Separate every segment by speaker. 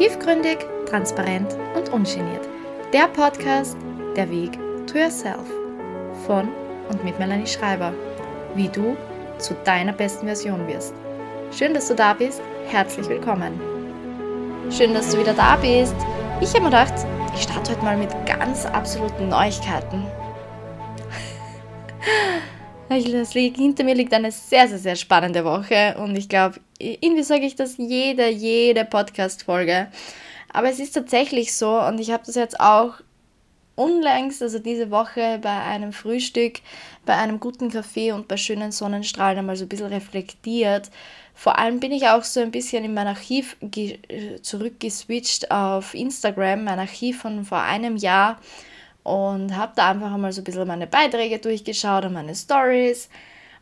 Speaker 1: Tiefgründig, transparent und ungeniert. Der Podcast Der Weg to Yourself von und mit Melanie Schreiber. Wie du zu deiner besten Version wirst. Schön, dass du da bist. Herzlich willkommen. Schön, dass du wieder da bist. Ich habe mir gedacht, ich starte heute mal mit ganz absoluten Neuigkeiten. hinter mir liegt eine sehr, sehr, sehr spannende Woche und ich glaube, irgendwie sage ich das jede, jede Podcast-Folge. Aber es ist tatsächlich so und ich habe das jetzt auch unlängst, also diese Woche bei einem Frühstück, bei einem guten Kaffee und bei schönen Sonnenstrahlen einmal so ein bisschen reflektiert. Vor allem bin ich auch so ein bisschen in mein Archiv zurückgeswitcht auf Instagram, mein Archiv von vor einem Jahr und habe da einfach einmal so ein bisschen meine Beiträge durchgeschaut und meine Stories.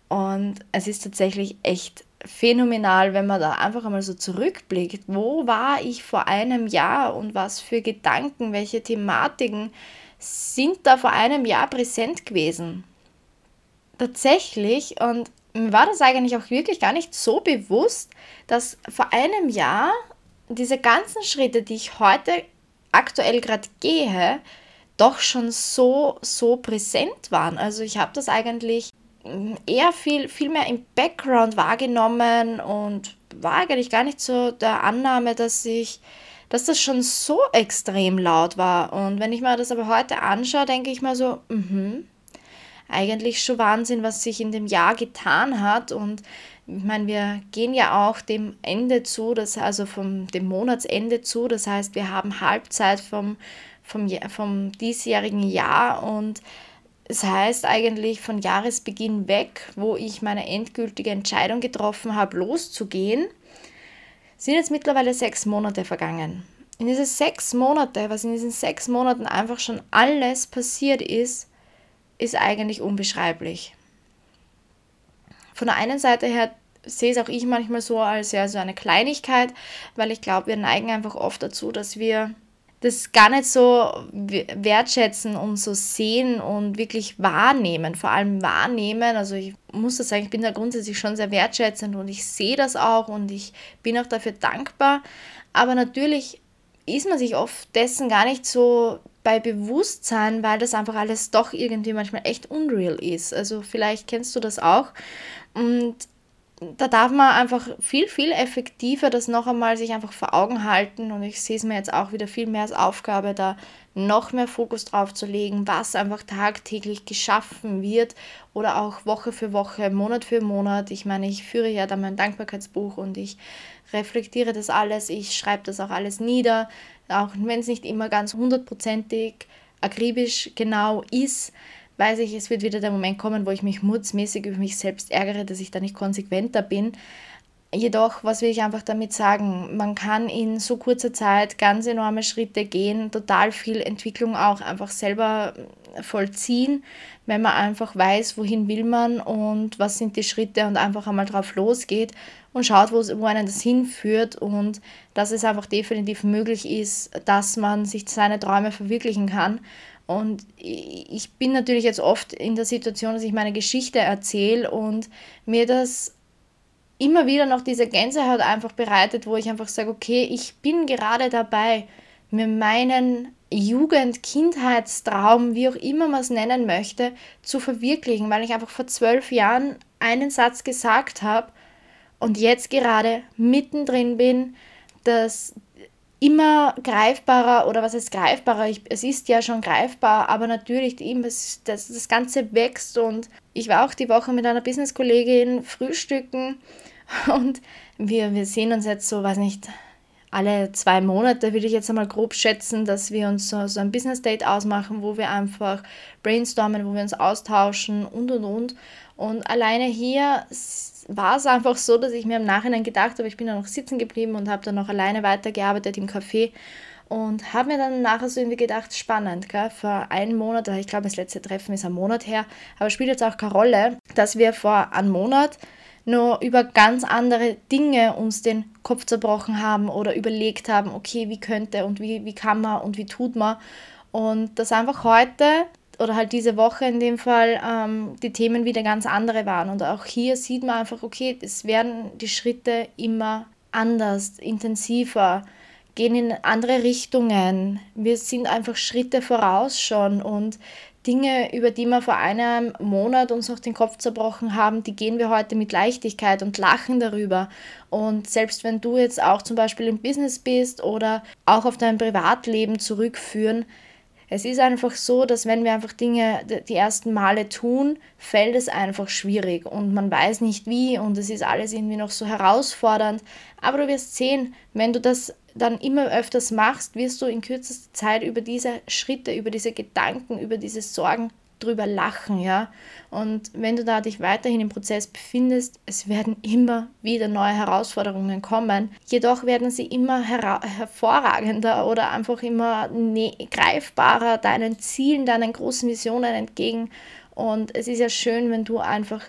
Speaker 1: Und es ist tatsächlich echt phänomenal, wenn man da einfach einmal so zurückblickt. Wo war ich vor einem Jahr und was für Gedanken, welche Thematiken sind da vor einem Jahr präsent gewesen? Tatsächlich, und mir war das eigentlich auch wirklich gar nicht so bewusst, dass vor einem Jahr diese ganzen Schritte, die ich heute aktuell gerade gehe, doch schon so, so präsent waren. Also ich habe das eigentlich eher viel, viel mehr im Background wahrgenommen und war eigentlich gar nicht so der Annahme, dass ich, dass das schon so extrem laut war. Und wenn ich mir das aber heute anschaue, denke ich mal so, mhm, eigentlich schon Wahnsinn, was sich in dem Jahr getan hat. Und ich meine, wir gehen ja auch dem Ende zu, das, also vom dem Monatsende zu. Das heißt, wir haben Halbzeit vom vom, vom diesjährigen Jahr und es heißt eigentlich von Jahresbeginn weg, wo ich meine endgültige Entscheidung getroffen habe, loszugehen, sind jetzt mittlerweile sechs Monate vergangen. In diese sechs Monate, was in diesen sechs Monaten einfach schon alles passiert ist, ist eigentlich unbeschreiblich. Von der einen Seite her sehe es auch ich manchmal so als ja so eine Kleinigkeit, weil ich glaube, wir neigen einfach oft dazu, dass wir das gar nicht so wertschätzen und so sehen und wirklich wahrnehmen, vor allem wahrnehmen. Also ich muss das sagen, ich bin da grundsätzlich schon sehr wertschätzend und ich sehe das auch und ich bin auch dafür dankbar. Aber natürlich ist man sich oft dessen gar nicht so bei Bewusstsein, weil das einfach alles doch irgendwie manchmal echt unreal ist. Also vielleicht kennst du das auch. Und da darf man einfach viel, viel effektiver das noch einmal sich einfach vor Augen halten. Und ich sehe es mir jetzt auch wieder viel mehr als Aufgabe, da noch mehr Fokus drauf zu legen, was einfach tagtäglich geschaffen wird oder auch Woche für Woche, Monat für Monat. Ich meine, ich führe ja da mein Dankbarkeitsbuch und ich reflektiere das alles, ich schreibe das auch alles nieder, auch wenn es nicht immer ganz hundertprozentig akribisch genau ist weiß ich, es wird wieder der Moment kommen, wo ich mich mutsmäßig über mich selbst ärgere, dass ich da nicht konsequenter bin. Jedoch, was will ich einfach damit sagen? Man kann in so kurzer Zeit ganz enorme Schritte gehen, total viel Entwicklung auch einfach selber vollziehen, wenn man einfach weiß, wohin will man und was sind die Schritte und einfach einmal drauf losgeht und schaut, wo einen das hinführt und dass es einfach definitiv möglich ist, dass man sich seine Träume verwirklichen kann und ich bin natürlich jetzt oft in der Situation, dass ich meine Geschichte erzähle und mir das immer wieder noch diese Gänsehaut einfach bereitet, wo ich einfach sage, okay, ich bin gerade dabei, mir meinen Jugend-, Kindheitstraum, wie auch immer man es nennen möchte, zu verwirklichen, weil ich einfach vor zwölf Jahren einen Satz gesagt habe und jetzt gerade mittendrin bin, dass immer greifbarer oder was heißt greifbarer? Ich, es ist ja schon greifbar, aber natürlich eben das, das, das Ganze wächst und ich war auch die Woche mit einer Business-Kollegin frühstücken und wir, wir sehen uns jetzt so, weiß nicht, alle zwei Monate würde ich jetzt einmal grob schätzen, dass wir uns so, so ein Business Date ausmachen, wo wir einfach brainstormen, wo wir uns austauschen und und und. Und alleine hier war es einfach so, dass ich mir im Nachhinein gedacht habe, ich bin da noch sitzen geblieben und habe dann noch alleine weitergearbeitet im Café und habe mir dann nachher so irgendwie gedacht, spannend, gell? vor einem Monat, ich glaube das letzte Treffen ist ein Monat her, aber spielt jetzt auch keine Rolle, dass wir vor einem Monat nur über ganz andere Dinge uns den Kopf zerbrochen haben oder überlegt haben, okay, wie könnte und wie, wie kann man und wie tut man. Und dass einfach heute oder halt diese Woche in dem Fall ähm, die Themen wieder ganz andere waren. Und auch hier sieht man einfach, okay, es werden die Schritte immer anders, intensiver gehen in andere Richtungen. Wir sind einfach Schritte voraus schon und Dinge, über die wir vor einem Monat uns noch den Kopf zerbrochen haben, die gehen wir heute mit Leichtigkeit und lachen darüber. Und selbst wenn du jetzt auch zum Beispiel im Business bist oder auch auf dein Privatleben zurückführen, es ist einfach so, dass wenn wir einfach Dinge die ersten Male tun, fällt es einfach schwierig und man weiß nicht wie und es ist alles irgendwie noch so herausfordernd. Aber du wirst sehen, wenn du das dann immer öfters machst, wirst du in kürzester Zeit über diese Schritte, über diese Gedanken, über diese Sorgen drüber lachen, ja. Und wenn du da dich weiterhin im Prozess befindest, es werden immer wieder neue Herausforderungen kommen. Jedoch werden sie immer hervorragender oder einfach immer greifbarer deinen Zielen, deinen großen Visionen entgegen. Und es ist ja schön, wenn du einfach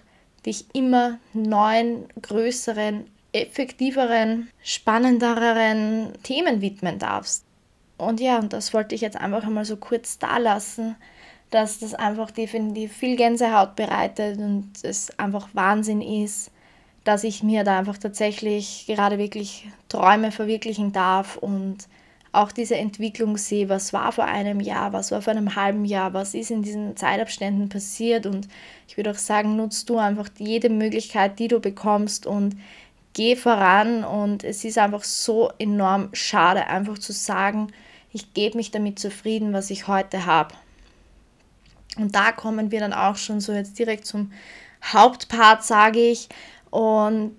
Speaker 1: dich immer neuen, größeren, effektiveren, spannenderen Themen widmen darfst. Und ja, und das wollte ich jetzt einfach einmal so kurz da lassen dass das einfach definitiv viel Gänsehaut bereitet und es einfach Wahnsinn ist, dass ich mir da einfach tatsächlich gerade wirklich Träume verwirklichen darf und auch diese Entwicklung sehe, was war vor einem Jahr, was war vor einem halben Jahr, was ist in diesen Zeitabständen passiert und ich würde auch sagen, nutzt du einfach jede Möglichkeit, die du bekommst und geh voran und es ist einfach so enorm schade, einfach zu sagen, ich gebe mich damit zufrieden, was ich heute habe. Und da kommen wir dann auch schon so jetzt direkt zum Hauptpart, sage ich. Und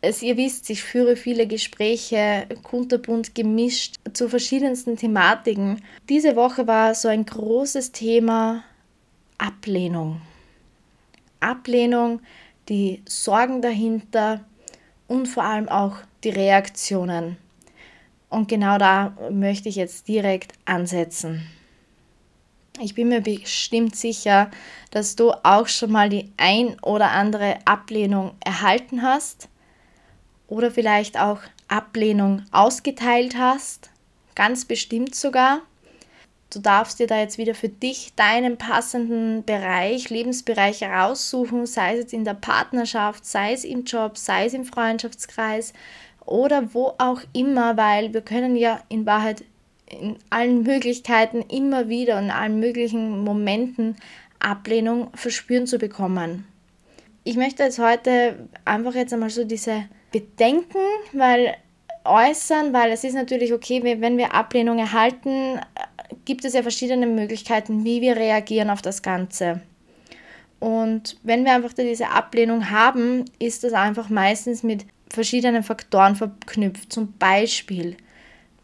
Speaker 1: es, ihr wisst, ich führe viele Gespräche, kunterbunt gemischt zu verschiedensten Thematiken. Diese Woche war so ein großes Thema Ablehnung. Ablehnung, die Sorgen dahinter und vor allem auch die Reaktionen. Und genau da möchte ich jetzt direkt ansetzen. Ich bin mir bestimmt sicher, dass du auch schon mal die ein oder andere Ablehnung erhalten hast oder vielleicht auch Ablehnung ausgeteilt hast, ganz bestimmt sogar. Du darfst dir da jetzt wieder für dich deinen passenden Bereich, Lebensbereich heraussuchen, sei es jetzt in der Partnerschaft, sei es im Job, sei es im Freundschaftskreis oder wo auch immer, weil wir können ja in Wahrheit in allen Möglichkeiten immer wieder und in allen möglichen Momenten Ablehnung verspüren zu bekommen. Ich möchte jetzt heute einfach jetzt einmal so diese Bedenken, weil äußern, weil es ist natürlich okay, wenn wir Ablehnung erhalten, gibt es ja verschiedene Möglichkeiten, wie wir reagieren auf das Ganze. Und wenn wir einfach diese Ablehnung haben, ist das einfach meistens mit verschiedenen Faktoren verknüpft. Zum Beispiel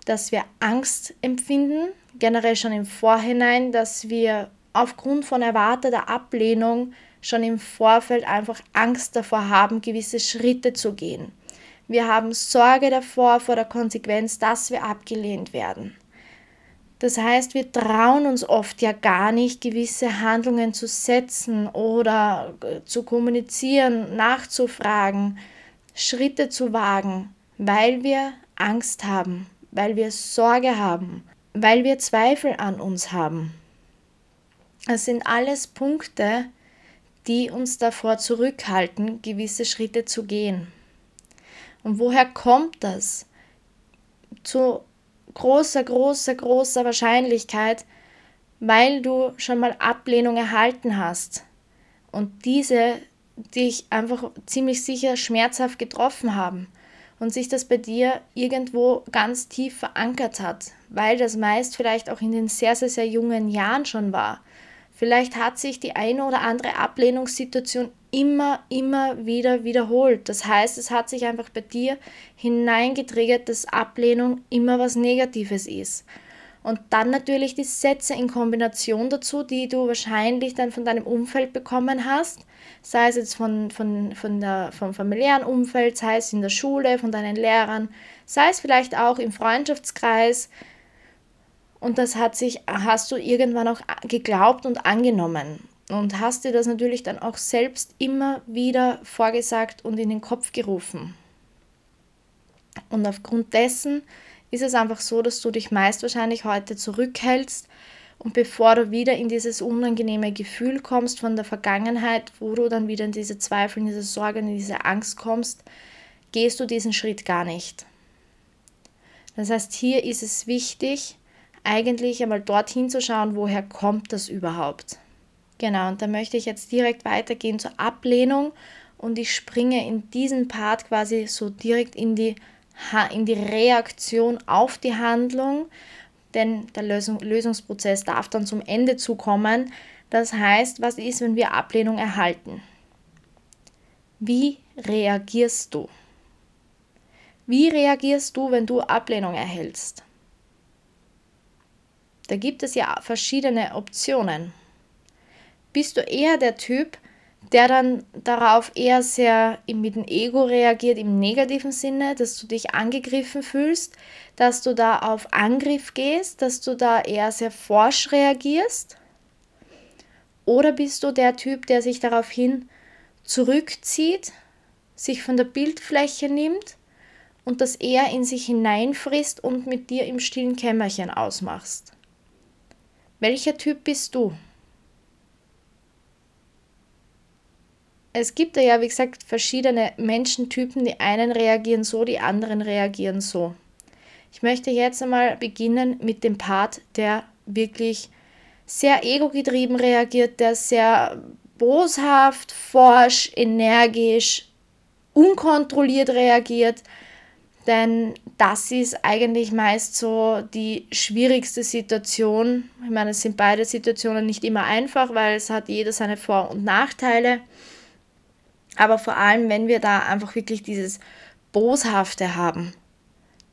Speaker 1: dass wir Angst empfinden, generell schon im Vorhinein, dass wir aufgrund von erwarteter Ablehnung schon im Vorfeld einfach Angst davor haben, gewisse Schritte zu gehen. Wir haben Sorge davor, vor der Konsequenz, dass wir abgelehnt werden. Das heißt, wir trauen uns oft ja gar nicht, gewisse Handlungen zu setzen oder äh, zu kommunizieren, nachzufragen, Schritte zu wagen, weil wir Angst haben, weil wir Sorge haben, weil wir Zweifel an uns haben. Das sind alles Punkte, die uns davor zurückhalten, gewisse Schritte zu gehen. Und woher kommt das? Zu großer, großer, großer Wahrscheinlichkeit, weil du schon mal Ablehnung erhalten hast und diese dich einfach ziemlich sicher schmerzhaft getroffen haben und sich das bei dir irgendwo ganz tief verankert hat, weil das meist vielleicht auch in den sehr, sehr, sehr jungen Jahren schon war. Vielleicht hat sich die eine oder andere Ablehnungssituation immer, immer wieder wiederholt. Das heißt, es hat sich einfach bei dir hineingetriggert, dass Ablehnung immer was Negatives ist. Und dann natürlich die Sätze in Kombination dazu, die du wahrscheinlich dann von deinem Umfeld bekommen hast, sei es jetzt von, von, von der, vom familiären Umfeld, sei es in der Schule, von deinen Lehrern, sei es vielleicht auch im Freundschaftskreis. Und das hat sich, hast du irgendwann auch geglaubt und angenommen. Und hast dir das natürlich dann auch selbst immer wieder vorgesagt und in den Kopf gerufen. Und aufgrund dessen ist es einfach so, dass du dich meist wahrscheinlich heute zurückhältst und bevor du wieder in dieses unangenehme Gefühl kommst von der Vergangenheit, wo du dann wieder in diese Zweifel, in diese Sorge, in diese Angst kommst, gehst du diesen Schritt gar nicht. Das heißt, hier ist es wichtig, eigentlich einmal dorthin zu schauen, woher kommt das überhaupt. Genau, und da möchte ich jetzt direkt weitergehen zur Ablehnung und ich springe in diesen Part quasi so direkt in die, in die Reaktion auf die Handlung, denn der Lösung, Lösungsprozess darf dann zum Ende zukommen. Das heißt, was ist, wenn wir Ablehnung erhalten? Wie reagierst du? Wie reagierst du, wenn du Ablehnung erhältst? Da gibt es ja verschiedene Optionen. Bist du eher der Typ, der dann darauf eher sehr mit dem Ego reagiert im negativen Sinne, dass du dich angegriffen fühlst, dass du da auf Angriff gehst, dass du da eher sehr forsch reagierst? Oder bist du der Typ, der sich daraufhin zurückzieht, sich von der Bildfläche nimmt und das eher in sich hineinfrisst und mit dir im stillen Kämmerchen ausmachst? Welcher Typ bist du? Es gibt ja, wie gesagt, verschiedene Menschentypen. Die einen reagieren so, die anderen reagieren so. Ich möchte jetzt einmal beginnen mit dem Part, der wirklich sehr ego-getrieben reagiert, der sehr boshaft, forsch, energisch, unkontrolliert reagiert. Denn das ist eigentlich meist so die schwierigste Situation. Ich meine, es sind beide Situationen nicht immer einfach, weil es hat jeder seine Vor- und Nachteile. Aber vor allem, wenn wir da einfach wirklich dieses Boshafte haben,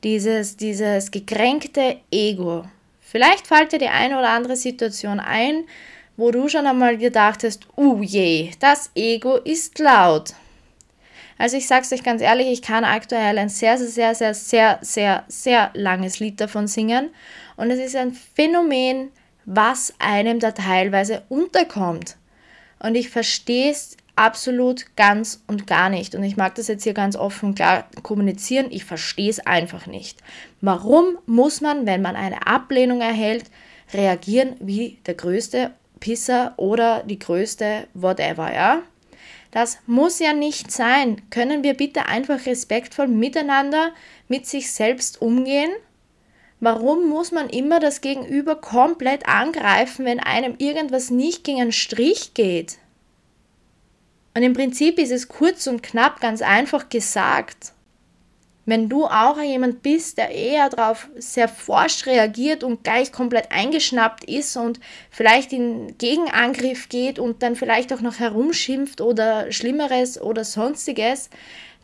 Speaker 1: dieses, dieses gekränkte Ego. Vielleicht fällt dir die eine oder andere Situation ein, wo du schon einmal gedacht hast, uh je, das Ego ist laut. Also ich sage es euch ganz ehrlich, ich kann aktuell ein sehr, sehr, sehr, sehr, sehr, sehr, sehr langes Lied davon singen. Und es ist ein Phänomen, was einem da teilweise unterkommt. Und ich verstehe es absolut ganz und gar nicht. Und ich mag das jetzt hier ganz offen und klar kommunizieren. Ich verstehe es einfach nicht. Warum muss man, wenn man eine Ablehnung erhält, reagieren wie der größte Pisser oder die größte whatever, ja? Das muss ja nicht sein. Können wir bitte einfach respektvoll miteinander mit sich selbst umgehen? Warum muss man immer das Gegenüber komplett angreifen, wenn einem irgendwas nicht gegen einen Strich geht? Und im Prinzip ist es kurz und knapp ganz einfach gesagt. Wenn du auch jemand bist, der eher darauf sehr forsch reagiert und gleich komplett eingeschnappt ist und vielleicht in Gegenangriff geht und dann vielleicht auch noch herumschimpft oder Schlimmeres oder sonstiges,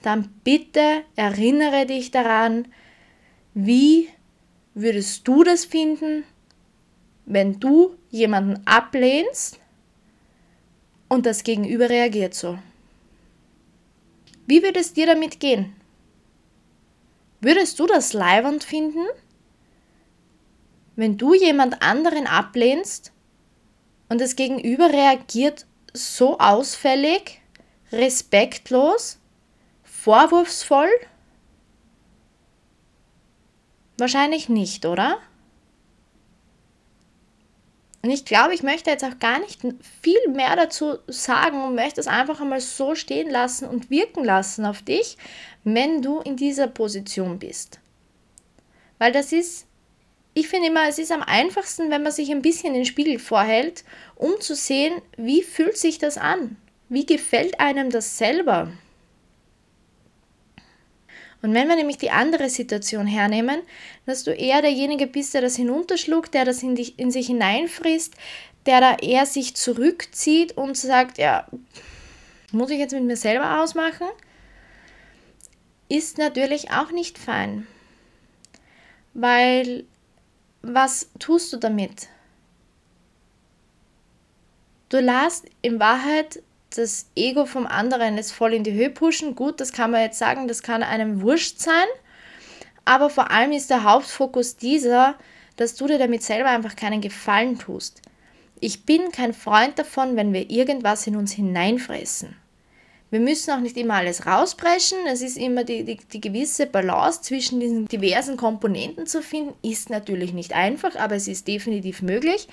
Speaker 1: dann bitte erinnere dich daran, wie würdest du das finden, wenn du jemanden ablehnst und das Gegenüber reagiert so? Wie würde es dir damit gehen? Würdest du das leibend finden, wenn du jemand anderen ablehnst und das Gegenüber reagiert so ausfällig, respektlos, vorwurfsvoll? Wahrscheinlich nicht, oder? Und ich glaube, ich möchte jetzt auch gar nicht viel mehr dazu sagen und möchte es einfach einmal so stehen lassen und wirken lassen auf dich, wenn du in dieser Position bist. Weil das ist, ich finde immer, es ist am einfachsten, wenn man sich ein bisschen den Spiegel vorhält, um zu sehen, wie fühlt sich das an? Wie gefällt einem das selber? Und wenn wir nämlich die andere Situation hernehmen, dass du eher derjenige bist, der das hinunterschluckt, der das in, dich, in sich hineinfrisst, der da eher sich zurückzieht und sagt, ja, muss ich jetzt mit mir selber ausmachen? ist natürlich auch nicht fein. Weil was tust du damit? Du lässt in Wahrheit das Ego vom anderen jetzt voll in die Höhe pushen. Gut, das kann man jetzt sagen, das kann einem wurscht sein. Aber vor allem ist der Hauptfokus dieser, dass du dir damit selber einfach keinen Gefallen tust. Ich bin kein Freund davon, wenn wir irgendwas in uns hineinfressen. Wir müssen auch nicht immer alles rauspreschen. Es ist immer die, die, die gewisse Balance zwischen diesen diversen Komponenten zu finden. Ist natürlich nicht einfach, aber es ist definitiv möglich,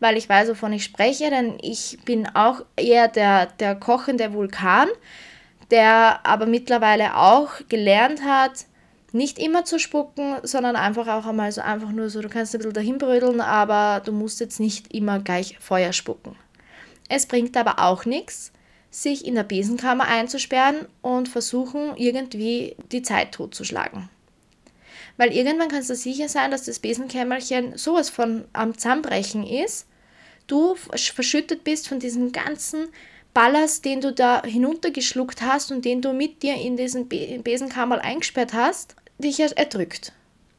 Speaker 1: weil ich weiß, wovon ich spreche, denn ich bin auch eher der, der kochende Vulkan, der aber mittlerweile auch gelernt hat, Nicht immer zu spucken, sondern einfach auch einmal so einfach nur so, du kannst ein bisschen dahin brödeln, aber du musst jetzt nicht immer gleich Feuer spucken. Es bringt aber auch nichts, sich in der Besenkammer einzusperren und versuchen, irgendwie die Zeit totzuschlagen. Weil irgendwann kannst du sicher sein, dass das Besenkämmerchen sowas von am Zusammenbrechen ist, du verschüttet bist von diesem ganzen Ballast, den du da hinuntergeschluckt hast und den du mit dir in diesen Besenkammer eingesperrt hast, dich erdrückt.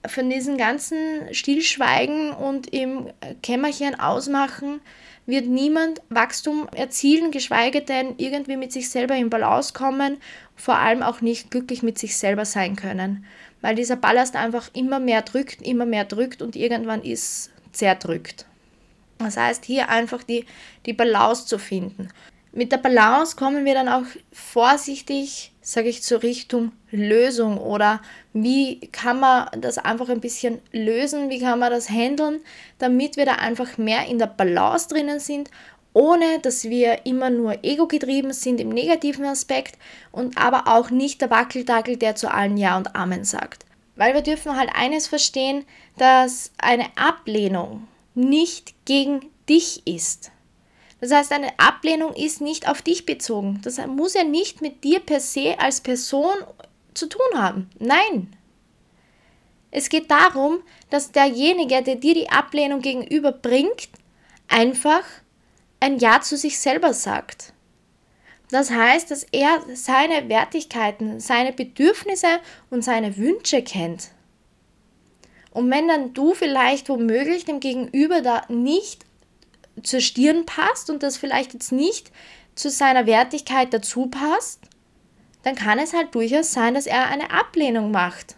Speaker 1: Von diesen ganzen Stillschweigen und im Kämmerchen ausmachen wird niemand Wachstum erzielen, geschweige denn irgendwie mit sich selber in Balance kommen, vor allem auch nicht glücklich mit sich selber sein können, weil dieser Ballast einfach immer mehr drückt, immer mehr drückt und irgendwann ist zerdrückt. Das heißt, hier einfach die, die Balance zu finden. Mit der Balance kommen wir dann auch vorsichtig, sage ich, zur Richtung Lösung oder wie kann man das einfach ein bisschen lösen, wie kann man das handeln, damit wir da einfach mehr in der Balance drinnen sind, ohne dass wir immer nur ego-getrieben sind im negativen Aspekt und aber auch nicht der Wackeldackel, der zu allen Ja und Amen sagt. Weil wir dürfen halt eines verstehen, dass eine Ablehnung nicht gegen dich ist das heißt, eine Ablehnung ist nicht auf dich bezogen. Das muss ja nicht mit dir per se als Person zu tun haben. Nein. Es geht darum, dass derjenige, der dir die Ablehnung gegenüber bringt, einfach ein Ja zu sich selber sagt. Das heißt, dass er seine Wertigkeiten, seine Bedürfnisse und seine Wünsche kennt. Und wenn dann du vielleicht womöglich dem Gegenüber da nicht zur Stirn passt und das vielleicht jetzt nicht zu seiner Wertigkeit dazu passt, dann kann es halt durchaus sein, dass er eine Ablehnung macht,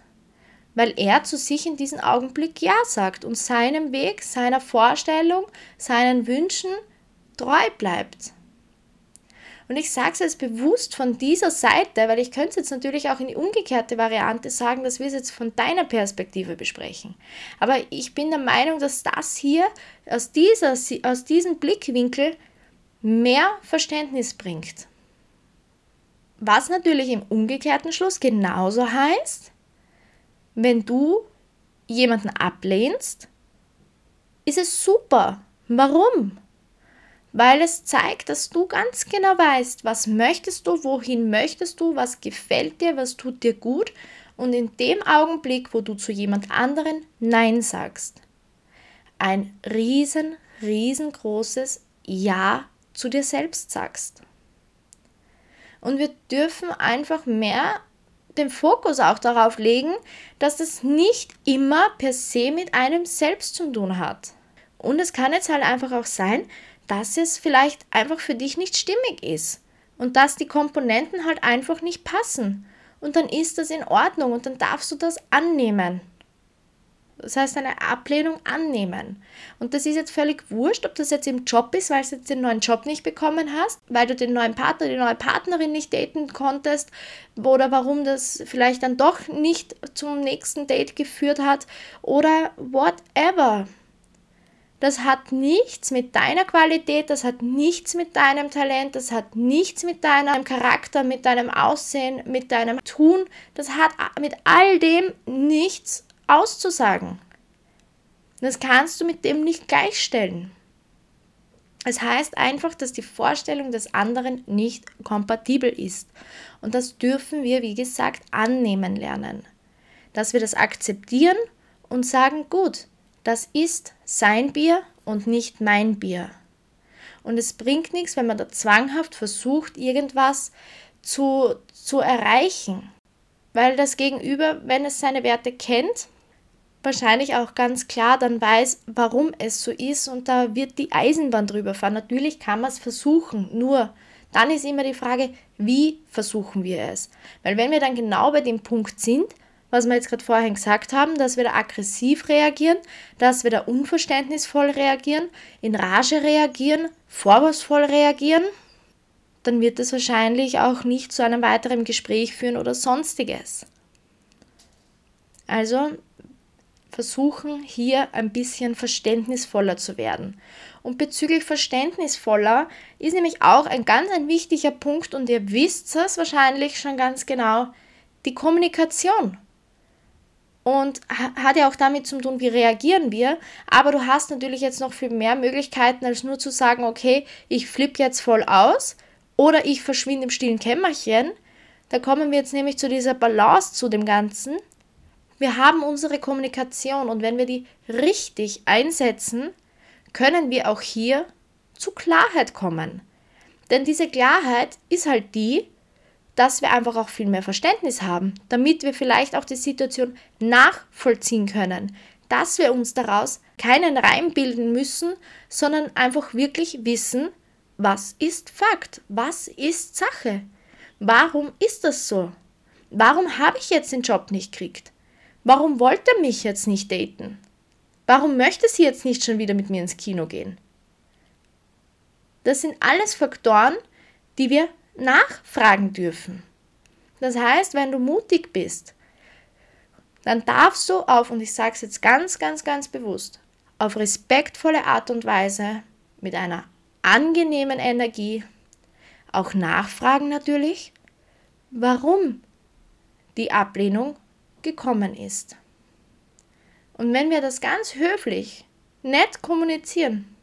Speaker 1: weil er zu sich in diesem Augenblick Ja sagt und seinem Weg, seiner Vorstellung, seinen Wünschen treu bleibt. Und ich sage es jetzt bewusst von dieser Seite, weil ich könnte es jetzt natürlich auch in die umgekehrte Variante sagen, dass wir es jetzt von deiner Perspektive besprechen. Aber ich bin der Meinung, dass das hier aus, dieser, aus diesem Blickwinkel mehr Verständnis bringt. Was natürlich im umgekehrten Schluss genauso heißt, wenn du jemanden ablehnst, ist es super. Warum? Weil es zeigt, dass du ganz genau weißt, was möchtest du, wohin möchtest du, was gefällt dir, was tut dir gut und in dem Augenblick, wo du zu jemand anderen Nein sagst, ein riesen, riesengroßes Ja zu dir selbst sagst. Und wir dürfen einfach mehr den Fokus auch darauf legen, dass es nicht immer per se mit einem selbst zu tun hat. Und es kann jetzt halt einfach auch sein, dass es vielleicht einfach für dich nicht stimmig ist und dass die Komponenten halt einfach nicht passen. Und dann ist das in Ordnung und dann darfst du das annehmen. Das heißt, eine Ablehnung annehmen. Und das ist jetzt völlig wurscht, ob das jetzt im Job ist, weil du jetzt den neuen Job nicht bekommen hast, weil du den neuen Partner, die neue Partnerin nicht daten konntest oder warum das vielleicht dann doch nicht zum nächsten Date geführt hat oder whatever. Das hat nichts mit deiner Qualität, das hat nichts mit deinem Talent, das hat nichts mit deinem Charakter, mit deinem Aussehen, mit deinem Tun, das hat mit all dem nichts auszusagen. Das kannst du mit dem nicht gleichstellen. Es heißt einfach, dass die Vorstellung des anderen nicht kompatibel ist. Und das dürfen wir, wie gesagt, annehmen lernen. Dass wir das akzeptieren und sagen, gut, das ist sein Bier und nicht mein Bier. Und es bringt nichts, wenn man da zwanghaft versucht, irgendwas zu, zu erreichen. Weil das Gegenüber, wenn es seine Werte kennt, wahrscheinlich auch ganz klar dann weiß, warum es so ist und da wird die Eisenbahn drüber fahren. Natürlich kann man es versuchen, nur dann ist immer die Frage, wie versuchen wir es? Weil wenn wir dann genau bei dem Punkt sind, was wir jetzt gerade vorhin gesagt haben, dass wir da aggressiv reagieren, dass wir da unverständnisvoll reagieren, in Rage reagieren, vorwurfsvoll reagieren, dann wird es wahrscheinlich auch nicht zu einem weiteren Gespräch führen oder sonstiges. Also versuchen hier ein bisschen verständnisvoller zu werden. Und bezüglich verständnisvoller ist nämlich auch ein ganz ein wichtiger Punkt und ihr wisst es wahrscheinlich schon ganz genau, die Kommunikation. Und hat ja auch damit zu tun, wie reagieren wir. Aber du hast natürlich jetzt noch viel mehr Möglichkeiten, als nur zu sagen, okay, ich flippe jetzt voll aus oder ich verschwinde im stillen Kämmerchen. Da kommen wir jetzt nämlich zu dieser Balance zu dem Ganzen. Wir haben unsere Kommunikation und wenn wir die richtig einsetzen, können wir auch hier zu Klarheit kommen. Denn diese Klarheit ist halt die, dass wir einfach auch viel mehr Verständnis haben, damit wir vielleicht auch die Situation nachvollziehen können, dass wir uns daraus keinen Reim bilden müssen, sondern einfach wirklich wissen, was ist Fakt, was ist Sache, warum ist das so, warum habe ich jetzt den Job nicht gekriegt, warum wollte er mich jetzt nicht daten, warum möchte sie jetzt nicht schon wieder mit mir ins Kino gehen. Das sind alles Faktoren, die wir nachfragen dürfen. Das heißt, wenn du mutig bist, dann darfst du auf, und ich sage es jetzt ganz, ganz, ganz bewusst, auf respektvolle Art und Weise, mit einer angenehmen Energie, auch nachfragen natürlich, warum die Ablehnung gekommen ist. Und wenn wir das ganz höflich, nett kommunizieren,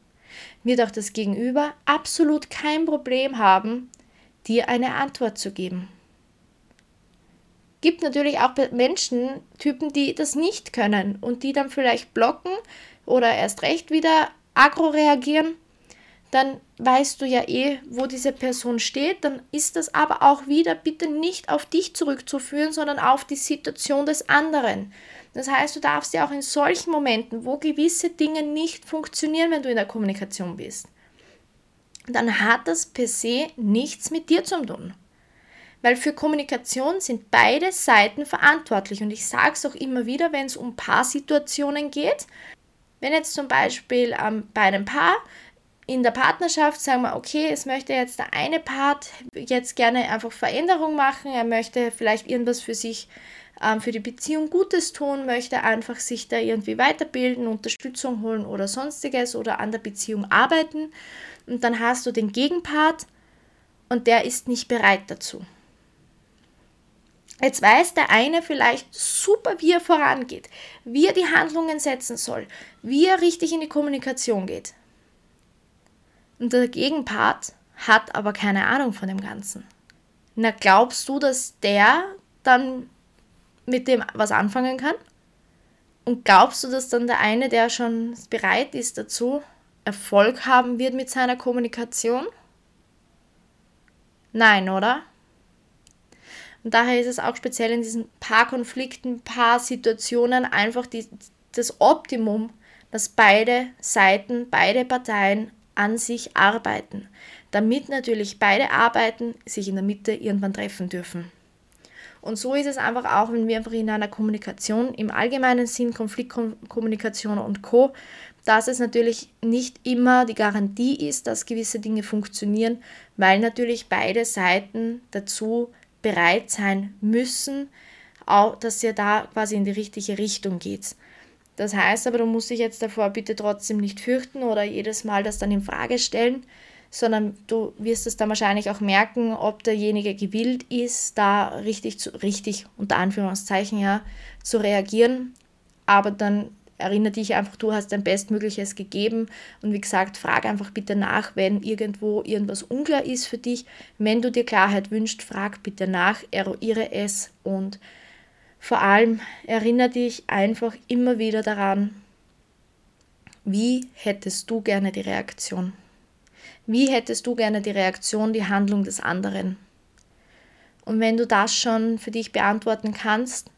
Speaker 1: wird auch das Gegenüber absolut kein Problem haben, dir eine Antwort zu geben. Gibt natürlich auch Menschentypen, die das nicht können und die dann vielleicht blocken oder erst recht wieder aggro reagieren. Dann weißt du ja eh, wo diese Person steht. Dann ist das aber auch wieder bitte nicht auf dich zurückzuführen, sondern auf die Situation des anderen. Das heißt, du darfst ja auch in solchen Momenten, wo gewisse Dinge nicht funktionieren, wenn du in der Kommunikation bist, dann hat das per se nichts mit dir zu tun. Weil für Kommunikation sind beide Seiten verantwortlich. Und ich sage es auch immer wieder, wenn es um Paarsituationen geht. Wenn jetzt zum Beispiel ähm, bei einem Paar in der Partnerschaft sagen wir, okay, es möchte jetzt der eine Part jetzt gerne einfach Veränderung machen, er möchte vielleicht irgendwas für sich, ähm, für die Beziehung Gutes tun, möchte einfach sich da irgendwie weiterbilden, Unterstützung holen oder sonstiges oder an der Beziehung arbeiten. Und dann hast du den Gegenpart und der ist nicht bereit dazu. Jetzt weiß der eine vielleicht super, wie er vorangeht, wie er die Handlungen setzen soll, wie er richtig in die Kommunikation geht. Und der Gegenpart hat aber keine Ahnung von dem Ganzen. Na, glaubst du, dass der dann mit dem was anfangen kann? Und glaubst du, dass dann der eine, der schon bereit ist dazu, Erfolg haben wird mit seiner Kommunikation? Nein, oder? Und daher ist es auch speziell in diesen paar Konflikten, paar Situationen einfach die, das Optimum, dass beide Seiten, beide Parteien an sich arbeiten, damit natürlich beide Arbeiten sich in der Mitte irgendwann treffen dürfen. Und so ist es einfach auch, wenn wir einfach in einer Kommunikation im allgemeinen Sinn, Konfliktkommunikation und Co, dass es natürlich nicht immer die Garantie ist, dass gewisse Dinge funktionieren, weil natürlich beide Seiten dazu bereit sein müssen, auch, dass ihr da quasi in die richtige Richtung geht. Das heißt aber, du musst dich jetzt davor bitte trotzdem nicht fürchten oder jedes Mal das dann in Frage stellen, sondern du wirst es dann wahrscheinlich auch merken, ob derjenige gewillt ist, da richtig, zu, richtig unter Anführungszeichen ja, zu reagieren. Aber dann erinnere dich einfach, du hast dein Bestmögliches gegeben und wie gesagt, frag einfach bitte nach, wenn irgendwo irgendwas unklar ist für dich. Wenn du dir Klarheit wünschst, frag bitte nach, eruiere es und vor allem erinnere dich einfach immer wieder daran, wie hättest du gerne die Reaktion? Wie hättest du gerne die Reaktion, die Handlung des anderen? Und wenn du das schon für dich beantworten kannst,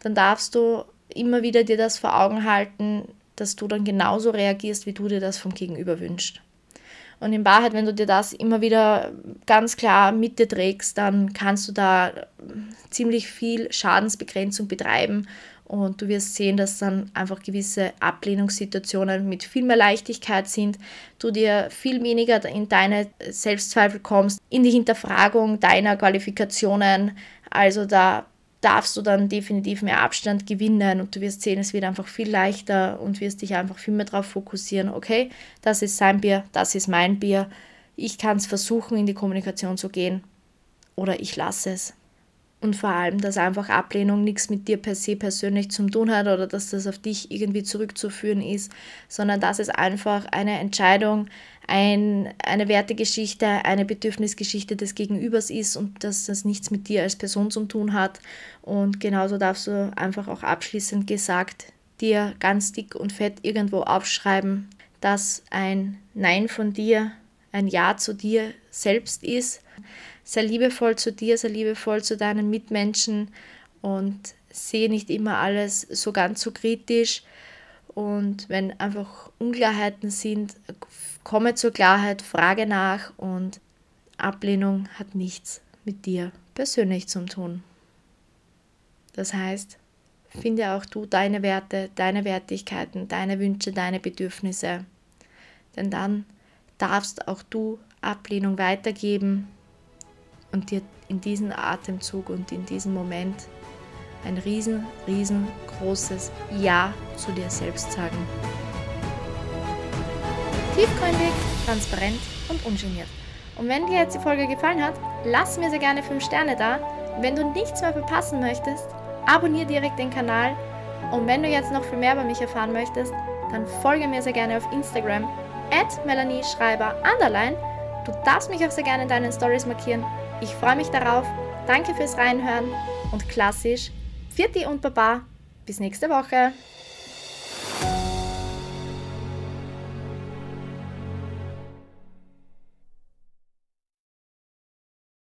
Speaker 1: dann darfst du immer wieder dir das vor Augen halten, dass du dann genauso reagierst, wie du dir das vom Gegenüber wünschst. Und in Wahrheit, wenn du dir das immer wieder ganz klar mit dir trägst, dann kannst du da ziemlich viel Schadensbegrenzung betreiben und du wirst sehen, dass dann einfach gewisse Ablehnungssituationen mit viel mehr Leichtigkeit sind, du dir viel weniger in deine Selbstzweifel kommst, in die Hinterfragung deiner Qualifikationen. Also da darfst du dann definitiv mehr Abstand gewinnen und du wirst sehen, es wird einfach viel leichter und wirst dich einfach viel mehr darauf fokussieren, okay, das ist sein Bier, das ist mein Bier, ich kann es versuchen, in die Kommunikation zu gehen oder ich lasse es. Und vor allem, dass einfach Ablehnung nichts mit dir per se persönlich zu tun hat oder dass das auf dich irgendwie zurückzuführen ist, sondern dass es einfach eine Entscheidung, ein, eine Wertegeschichte, eine Bedürfnisgeschichte des Gegenübers ist und dass das nichts mit dir als Person zu tun hat. Und genauso darfst du einfach auch abschließend gesagt dir ganz dick und fett irgendwo aufschreiben, dass ein Nein von dir ein Ja zu dir selbst ist sei liebevoll zu dir, sei liebevoll zu deinen Mitmenschen und sehe nicht immer alles so ganz so kritisch. Und wenn einfach Unklarheiten sind, komme zur Klarheit, frage nach und Ablehnung hat nichts mit dir persönlich zu tun. Das heißt, finde auch du deine Werte, deine Wertigkeiten, deine Wünsche, deine Bedürfnisse. Denn dann darfst auch du Ablehnung weitergeben und dir in diesem Atemzug und in diesem Moment ein riesen, riesengroßes Ja zu dir selbst sagen. Tiefgründig, transparent und ungeniert. Und wenn dir jetzt die Folge gefallen hat, lass mir sehr gerne 5 Sterne da. Wenn du nichts mehr verpassen möchtest, abonniere direkt den Kanal. Und wenn du jetzt noch viel mehr über mich erfahren möchtest, dann folge mir sehr gerne auf Instagram at Melanie Schreiber. Du darfst mich auch sehr gerne in deinen Stories markieren ich freue mich darauf. Danke fürs Reinhören und klassisch, Vierti und Baba. Bis nächste Woche.